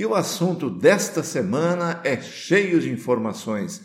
E o assunto desta semana é cheio de informações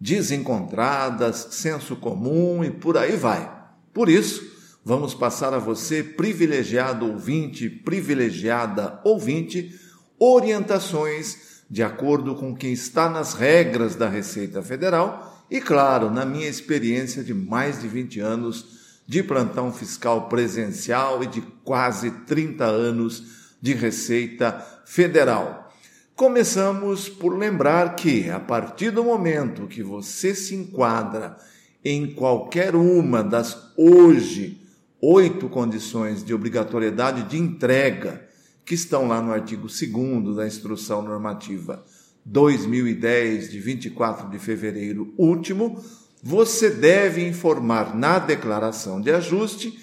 desencontradas, senso comum e por aí vai. Por isso, vamos passar a você, privilegiado ouvinte, privilegiada ouvinte, orientações de acordo com o que está nas regras da Receita Federal e, claro, na minha experiência de mais de 20 anos de plantão fiscal presencial e de quase 30 anos de Receita Federal. Começamos por lembrar que, a partir do momento que você se enquadra em qualquer uma das hoje oito condições de obrigatoriedade de entrega que estão lá no artigo 2 da Instrução Normativa 2010, de 24 de fevereiro último, você deve informar na declaração de ajuste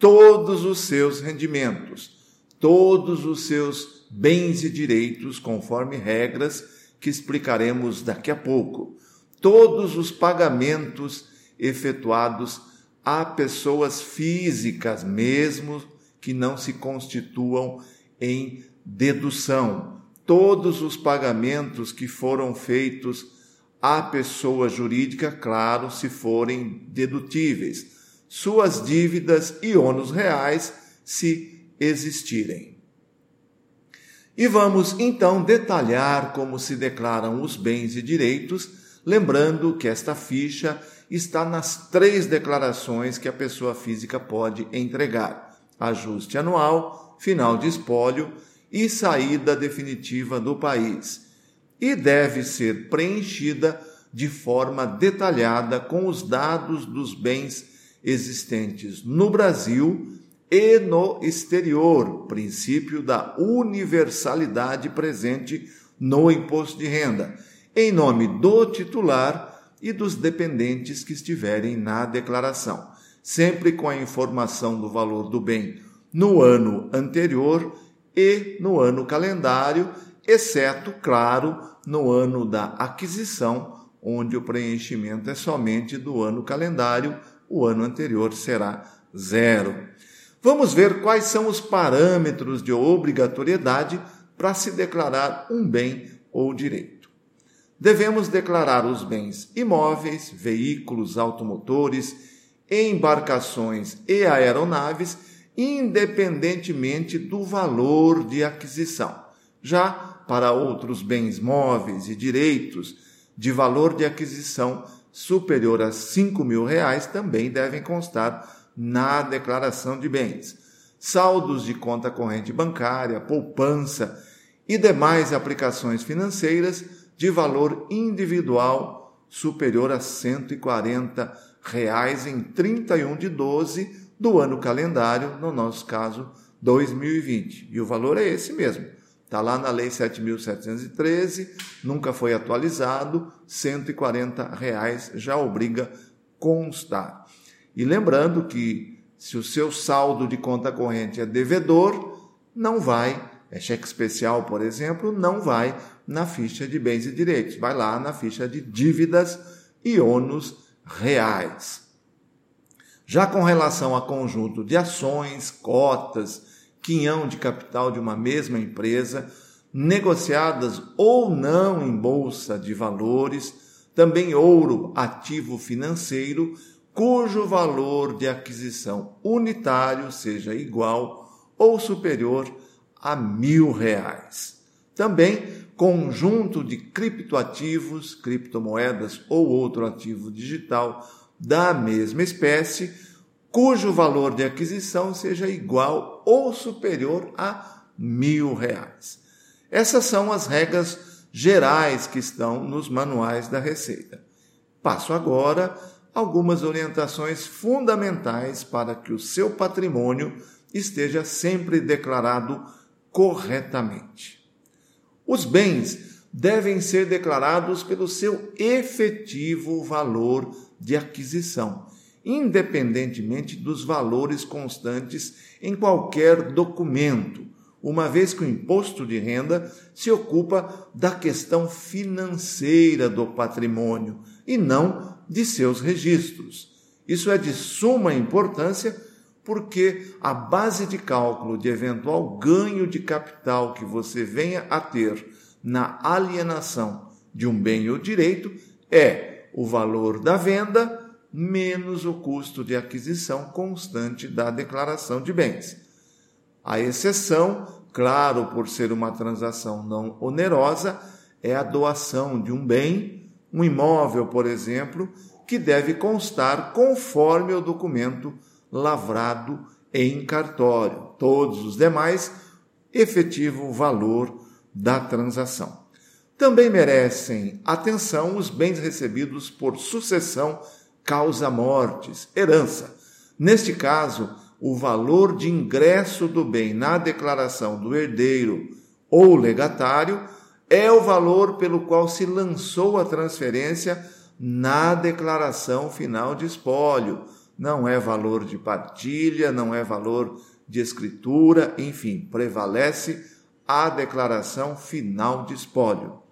todos os seus rendimentos todos os seus bens e direitos conforme regras que explicaremos daqui a pouco, todos os pagamentos efetuados a pessoas físicas, mesmo que não se constituam em dedução, todos os pagamentos que foram feitos à pessoa jurídica, claro, se forem dedutíveis, suas dívidas e ônus reais, se existirem. E vamos então detalhar como se declaram os bens e direitos, lembrando que esta ficha está nas três declarações que a pessoa física pode entregar: ajuste anual, final de espólio e saída definitiva do país. E deve ser preenchida de forma detalhada com os dados dos bens existentes no Brasil e no exterior, princípio da universalidade presente no imposto de renda, em nome do titular e dos dependentes que estiverem na declaração, sempre com a informação do valor do bem no ano anterior e no ano calendário, exceto, claro, no ano da aquisição, onde o preenchimento é somente do ano calendário, o ano anterior será zero. Vamos ver quais são os parâmetros de obrigatoriedade para se declarar um bem ou direito. Devemos declarar os bens imóveis, veículos automotores, embarcações e aeronaves, independentemente do valor de aquisição. Já para outros bens móveis e direitos de valor de aquisição superior a cinco mil reais também devem constar na declaração de bens, saldos de conta corrente bancária, poupança e demais aplicações financeiras de valor individual superior a 140 reais em 31 de 12 do ano calendário, no nosso caso 2020. E o valor é esse mesmo. Está lá na Lei 7.713, nunca foi atualizado, 140 reais já obriga constar. E lembrando que se o seu saldo de conta corrente é devedor, não vai, é cheque especial, por exemplo, não vai na ficha de bens e direitos, vai lá na ficha de dívidas e ônus reais. Já com relação a conjunto de ações, cotas, quinhão de capital de uma mesma empresa, negociadas ou não em bolsa de valores, também ouro, ativo financeiro, cujo valor de aquisição unitário seja igual ou superior a mil reais. Também conjunto de criptoativos, criptomoedas ou outro ativo digital da mesma espécie, cujo valor de aquisição seja igual ou superior a mil reais. Essas são as regras gerais que estão nos manuais da Receita. Passo agora algumas orientações fundamentais para que o seu patrimônio esteja sempre declarado corretamente. Os bens devem ser declarados pelo seu efetivo valor de aquisição, independentemente dos valores constantes em qualquer documento, uma vez que o imposto de renda se ocupa da questão financeira do patrimônio e não de seus registros. Isso é de suma importância porque a base de cálculo de eventual ganho de capital que você venha a ter na alienação de um bem ou direito é o valor da venda menos o custo de aquisição constante da declaração de bens. A exceção, claro, por ser uma transação não onerosa, é a doação de um bem, um imóvel, por exemplo, que deve constar conforme o documento lavrado em cartório. Todos os demais, efetivo valor da transação. Também merecem atenção os bens recebidos por sucessão, causa mortes, herança. Neste caso, o valor de ingresso do bem na declaração do herdeiro ou legatário é o valor pelo qual se lançou a transferência na declaração final de espólio não é valor de partilha, não é valor de escritura, enfim, prevalece a declaração final de espólio.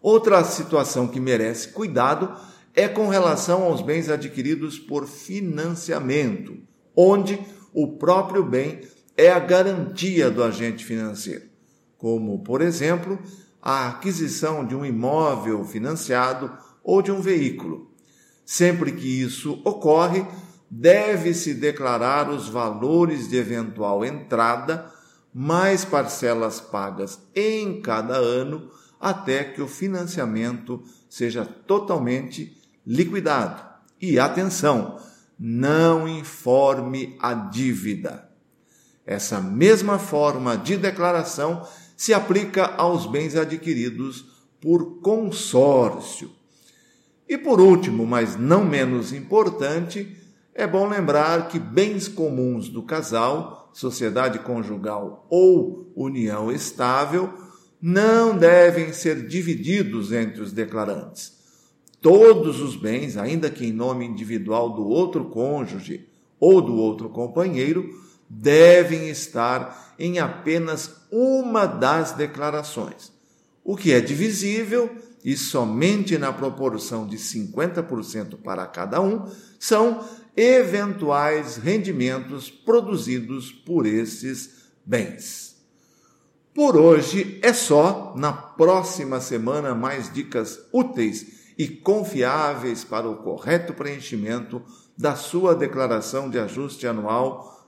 Outra situação que merece cuidado é com relação aos bens adquiridos por financiamento, onde o próprio bem é a garantia do agente financeiro, como, por exemplo, a aquisição de um imóvel financiado ou de um veículo. Sempre que isso ocorre, deve-se declarar os valores de eventual entrada, mais parcelas pagas em cada ano, até que o financiamento seja totalmente liquidado. E atenção, não informe a dívida. Essa mesma forma de declaração se aplica aos bens adquiridos por consórcio e por último, mas não menos importante, é bom lembrar que bens comuns do casal, sociedade conjugal ou união estável, não devem ser divididos entre os declarantes. Todos os bens, ainda que em nome individual do outro cônjuge ou do outro companheiro, devem estar em apenas uma das declarações. O que é divisível e somente na proporção de 50% para cada um, são eventuais rendimentos produzidos por esses bens. Por hoje é só. Na próxima semana, mais dicas úteis e confiáveis para o correto preenchimento da sua declaração de ajuste anual